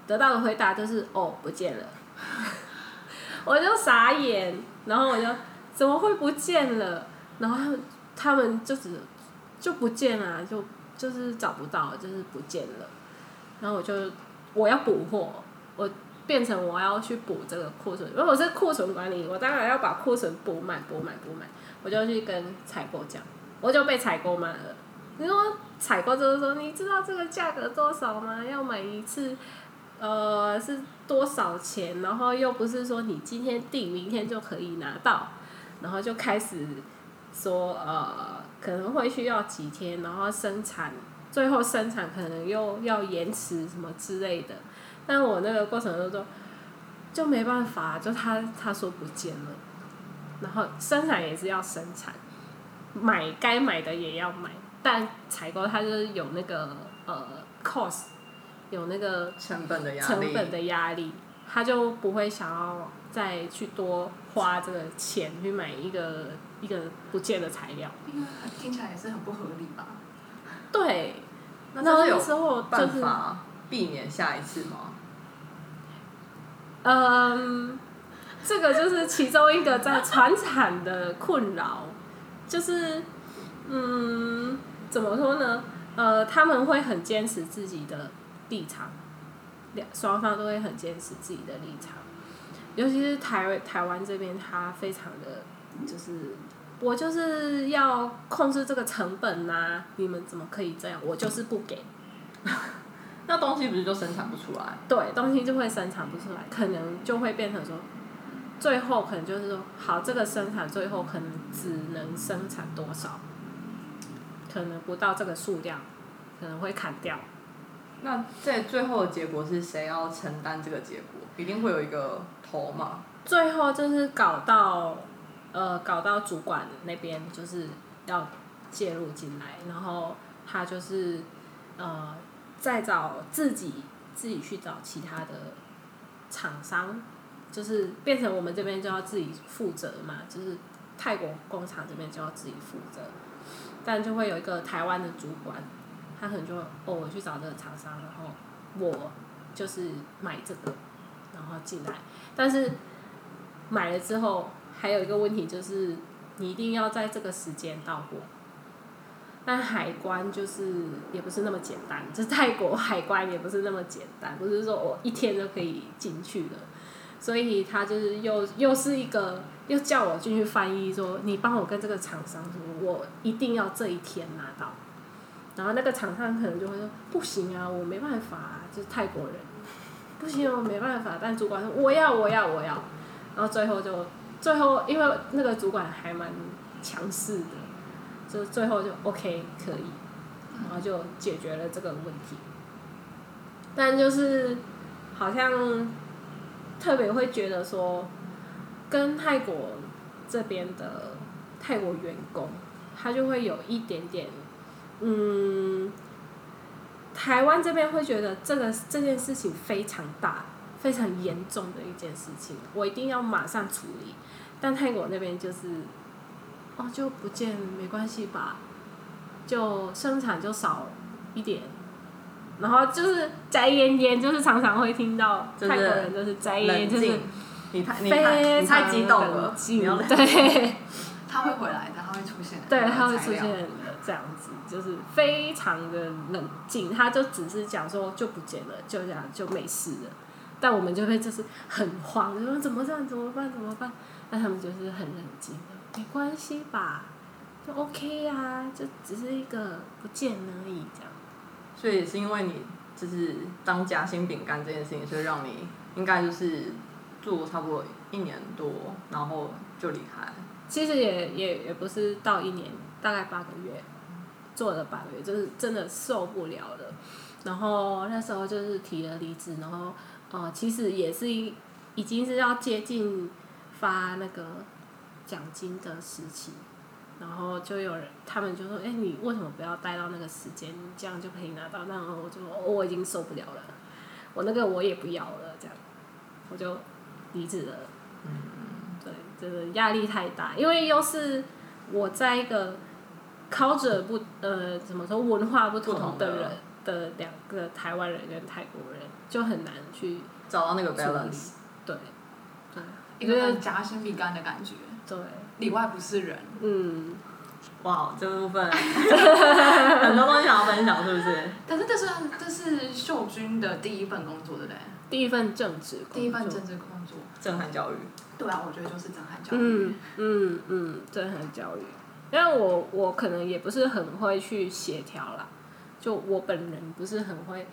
得到的回答就是哦不见了，我就傻眼，然后我就怎么会不见了？然后他们他们就只就不见了，就就是找不到，就是不见了。然后我就我要补货，我变成我要去补这个库存。如果是库存管理，我当然要把库存补满、补满、补满。我就去跟采购讲，我就被采购骂了。你说采购就是说，你知道这个价格多少吗？要买一次，呃，是多少钱？然后又不是说你今天订，明天就可以拿到，然后就开始说呃可能会需要几天，然后生产，最后生产可能又要延迟什么之类的。但我那个过程中就没办法，就他他说不见了，然后生产也是要生产，买该买的也要买，但采购它就是有那个呃 cost，有那个成本的压力，成本的压力，他就不会想要再去多花这个钱去买一个一个不见的材料。因为听起来也是很不合理吧？对，那这是有时候就办是法避免下一次吗？嗯，这个就是其中一个在传产的困扰，就是嗯，怎么说呢？呃，他们会很坚持自己的立场，两双方都会很坚持自己的立场，尤其是台台湾这边，他非常的就是。我就是要控制这个成本呐、你们怎么可以这样？我就是不给。那东西不是就生产不出来？对，东西就会生产不出来，可能就会变成说，最后可能就是说，好，这个生产最后可能只能生产多少，可能不到这个数量，可能会砍掉。那在最后的结果是谁要承担这个结果？一定会有一个头嘛？最后就是搞到，呃，搞到主管那边就是要介入进来，然后他就是呃，再找自己自己去找其他的厂商，就是变成我们这边就要自己负责嘛，就是泰国工厂这边就要自己负责，但就会有一个台湾的主管，他可能就哦，我去找这个厂商，然后我就是买这个，然后进来，但是买了之后，还有一个问题就是，你一定要在这个时间到货。但海关就是也不是那么简单，就是泰国海关也不是那么简单，不是说我一天就可以进去的，所以他就是又又是一个又叫我进去翻译说，你帮我跟这个厂商说，我一定要这一天拿到，然后那个厂商可能就会说不行啊，我没办法、啊，就是泰国人，不行，我没办法，但主管说我要我要我要，然后最后就最后因为那个主管还蛮强势的。就最后就 OK 可以，然后就解决了这个问题。但就是好像特别会觉得说，跟泰国这边的泰国员工，他就会有一点点，嗯，台湾这边会觉得这个这件事情非常大、非常严重的一件事情，我一定要马上处理。但泰国那边就是。哦，就不见没关系吧，就生产就少一点，然后就是摘烟烟，就是常常会听到泰国人就是摘烟烟，就是，你太你太你太激动了冷，静你要冷对他会回来的，他会出现。对，他会出现的这样子，就是非常的冷静，他就只是讲说就不见了，就这样就没事了，但我们就会就是很慌，就说怎么这样怎么办怎么办？那他们就是很冷静的。没关系吧，就 OK 啊，就只是一个不见而已，这样。所以也是因为你就是当夹心饼干这件事情，所以让你应该就是做差不多一年多，然后就离开。其实也也也不是到一年，大概八个月，做了八个月，就是真的受不了了。然后那时候就是提了离职，然后呃，其实也是一已经是要接近发那个奖金的时期，然后就有人他们就说：“哎、你为什么不要待到那个时间？这样就可以拿到。”那我就说：“哦我已经受不了了，我那个我也不要了。”这样，我就离职了。嗯对，真的压力太大，因为又是我在一个 culture 不呃怎么说文化不不同的人的两个台湾人跟泰国人，就很难去找到那个 balance。对对一个很夹心饼干的感觉，对，里外不是人。嗯，哇，这部分 很多东西想要分享，是不是？但是这是这是秀君的第一份工作，对不对？第一份正职工作，第一份政治工作。震撼教育。对啊，我觉得就是震撼教育。嗯嗯嗯，震撼教育。因为我我可能也不是很会去协调啦，就我本人不是很会，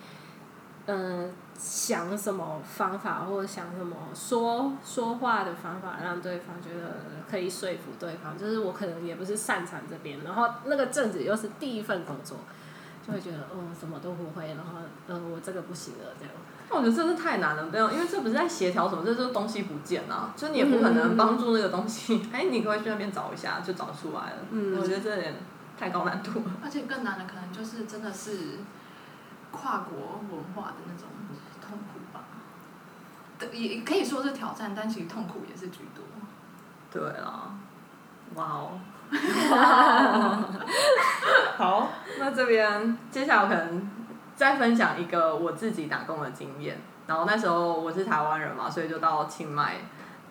嗯、想什么方法或者想什么说说话的方法，让对方觉得可以说服对方，就是我可能也不是擅长这边，然后那个正子又是第一份工作，就会觉得哦什么都不会，然后呃我这个不行了这样。那我觉得真是太难了，没有，因为这不是在协调什么，这就是东西不见啊，就你也不可能帮助那个东西，哎、你可以去那边找一下，就找出来了。嗯我觉得这有点太高难度了。而且更难的可能就是真的是跨国文化的那种痛苦吧。也也可以说是挑战，但其实痛苦也是居多。对啊，哇哦。好，那这边接下来我可能再分享一个我自己打工的经验。然后那时候我是台湾人嘛，所以就到清迈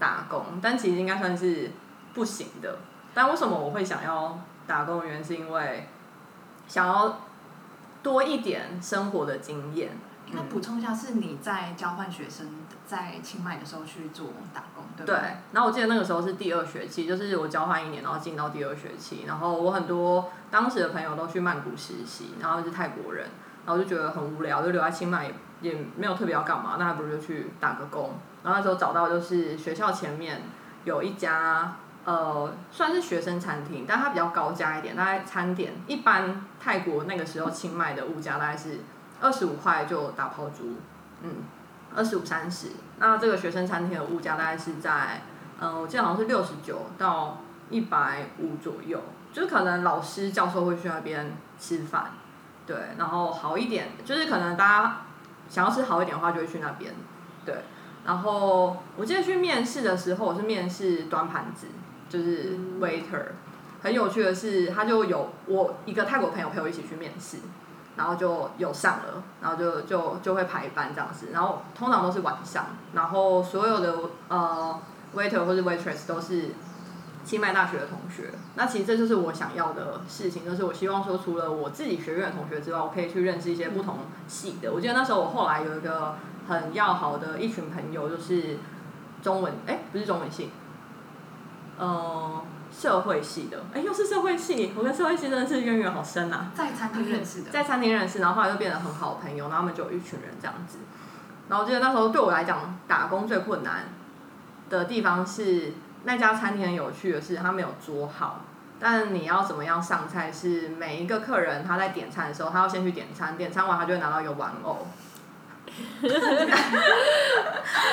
打工，但其实应该算是不行的。但为什么我会想要打工？原因是因为想要多一点生活的经验。应该补充一下，是你在交换学生在清迈的时候去做打工，对对。然后我记得那个时候是第二学期，就是我交换一年，然后进到第二学期。然后我很多当时的朋友都去曼谷实习，然后是泰国人，然后就觉得很无聊，就留在清迈也也没有特别要干嘛，那还不如就去打个工。然后那时候找到就是学校前面有一家呃算是学生餐厅，但它比较高价一点，大概餐点一般泰国那个时候清迈的物价大概是。二十五块就打抛猪，嗯，二十五三十。那这个学生餐厅的物价大概是在，嗯，我记得好像是六十九到一百五左右，就是可能老师教授会去那边吃饭，对，然后好一点，就是可能大家想要吃好一点的话，就会去那边，对。然后我记得去面试的时候，我是面试端盘子，就是 waiter。很有趣的是，他就有我一个泰国朋友陪我一起去面试。然后就有上了，然后就就就会排班这样子，然后通常都是晚上，然后所有的呃 waiter 或者 waitress 都是清迈大学的同学。那其实这就是我想要的事情，就是我希望说，除了我自己学院的同学之外，我可以去认识一些不同系的。我记得那时候我后来有一个很要好的一群朋友，就是中文，哎，不是中文系，嗯。社会系的，哎，又是社会系，我跟社会系真的是渊源好深啊。在餐厅认识的，在餐厅认识，然后后来就变得很好的朋友，然后他们就有一群人这样子。然后我记得那时候对我来讲，打工最困难的地方是那家餐厅很有趣的是，他没有桌号，但你要怎么样上菜？是每一个客人他在点餐的时候，他要先去点餐，点餐完他就会拿到一个玩偶。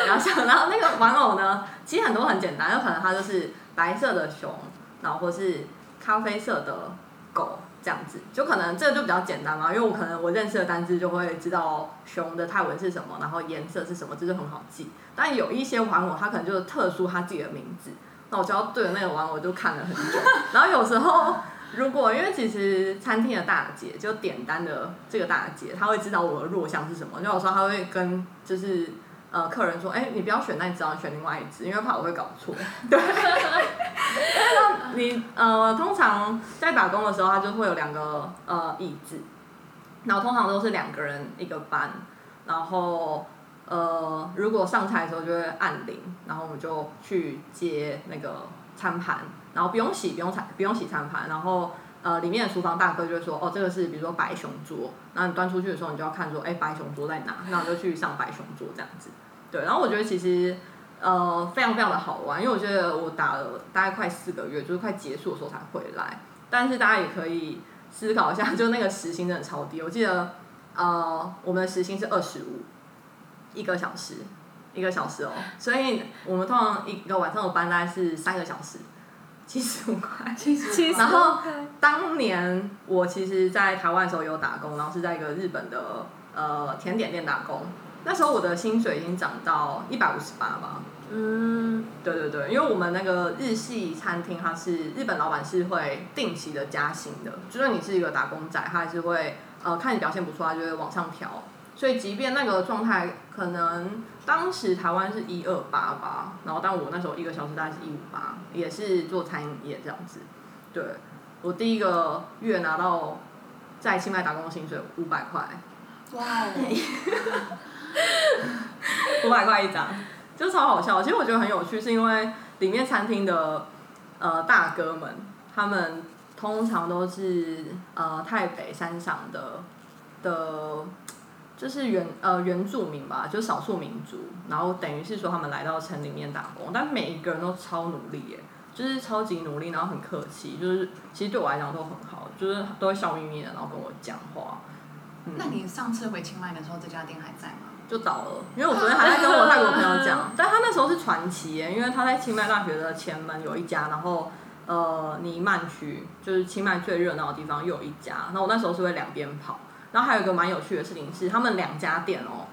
然后，然后那个玩偶呢，其实很多很简单，有可能它就是白色的熊。然后或是咖啡色的这样子，就可能这个就比较简单嘛，因为我可能我认识的单字就会知道熊的泰文是什么，然后颜色是什么，这就很好记。但有一些玩偶，它可能就是特殊它自己的名字，那我就要对着那个玩偶就看了很久。然后有时候如果因为其实餐厅的大姐就点单的这个大姐，她会知道我的弱项是什么，就有时候她会跟就是呃客人说，哎，你不要选那只，要选另外一只，因为怕我会搞错。对。你呃，通常在打工的时候，他就会有两个呃椅子，然后通常都是两个人一个班，然后呃，如果上菜的时候就会按铃，然后我们就去接那个餐盘，然后不用洗，不用餐，不用洗餐盘，然后呃，里面的厨房大哥就会说，哦，这个是比如说白熊桌，然后你端出去的时候，你就要看说，哎，白熊桌在哪，那我就去上白熊桌这样子，对，然后我觉得其实。呃，非常非常的好玩，因为我觉得我打了大概快四个月，就是快结束的时候才回来。但是大家也可以思考一下，就那个时薪真的超低。我记得，呃，我们的时薪是二十五一个小时，一个小时哦。所以我们通常一个晚上的班大概是三个小时，七十五块。七十五。然后当年我其实，在台湾的时候有打工，然后是在一个日本的呃甜点店打工。那时候我的薪水已经涨到一百五十八吧。嗯，对对对，因为我们那个日系餐厅，它是日本老板是会定期的加薪的，就算你是一个打工仔，他还是会呃看你表现不错，他就会往上调。所以即便那个状态可能当时台湾是一二八吧，然后但我那时候一个小时大概是一五八，也是做餐饮业这样子。对，我第一个月拿到在清迈打工的薪水五百块。哇！五百块一张。就超好笑，其实我觉得很有趣，是因为里面餐厅的呃大哥们，他们通常都是呃台北山上的的，就是原呃原住民吧，就是少数民族，然后等于是说他们来到城里面打工，但每一个人都超努力耶，就是超级努力，然后很客气，就是其实对我来讲都很好，就是都会笑眯眯的，然后跟我讲话。那你上次回清迈的时候，这家店还在吗？就倒了，因为我昨天还在跟我泰国朋友讲，但他那时候是传奇耶，因为他在清迈大学的前门有一家，然后呃尼曼区就是清迈最热闹的地方又有一家，然后我那时候是会两边跑，然后还有一个蛮有趣的事情是，他们两家店哦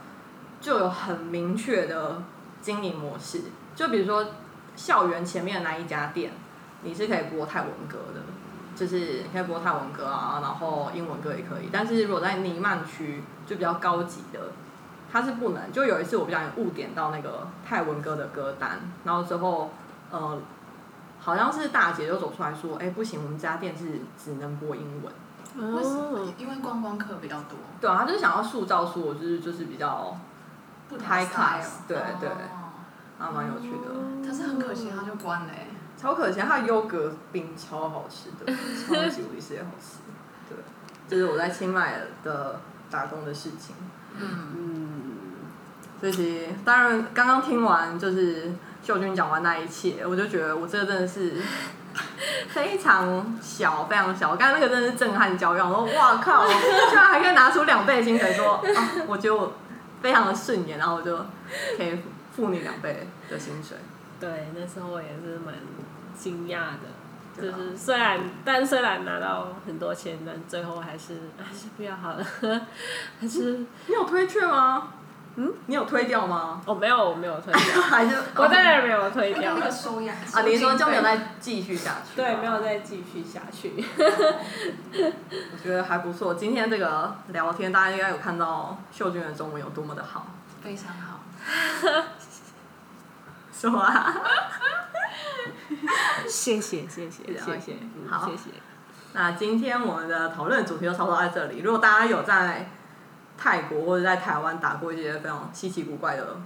就有很明确的经营模式。就比如说校园前面的那一家店，你是可以播泰文歌的，就是可以播泰文歌啊，然后英文歌也可以。但是如果在尼曼区就比较高级的，它是不能。就有一次我不小心误点到那个泰文歌的歌单，然后之后呃，好像是大姐就走出来说：“哎、不行，我们家店是只能播英文。”为什么哦，？因为观光客比较多，对啊，他就是想要塑造出我就是就是比较不同 High class，对对哦啊蛮有趣的。但是很可惜，他就关了欸。超可惜，它的优格冰超好吃的，超级无敌世界好吃。对，这、是我在清迈的打工的事情。嗯，嗯，所以其实当然刚刚听完就是秀君讲完那一切，我就觉得我这个真的是 非常小，非常小。刚才那个真的是震撼教育，我说哇靠，居然还可以拿出两倍的薪水说啊，我觉得我非常的顺眼，然后我就可以付你两倍的薪水。对，那时候我也是蛮惊讶的，就是虽然但虽然拿到很多钱，但最后还是还是不要好了，还是你有推却吗？嗯，你有推掉吗？我、没有我没有推掉，还是我当然没有推掉那个收养啊？你说就没有再继续下去？对，没有。再继续下去。我觉得还不错。今天这个聊天，大家应该有看到秀君的中文有多么的好，非常好。是吗？谢谢谢谢谢谢，嗯好谢谢。那今天我们的讨论主题就差不多在这里。如果大家有在泰国或者在台湾打过一些非常稀奇古怪的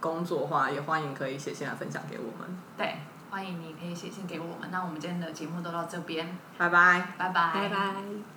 工作的话，也欢迎可以写信来分享给我们。对，欢迎你可以写信给我们。那我们今天的节目都到这边，拜拜。拜拜，拜拜。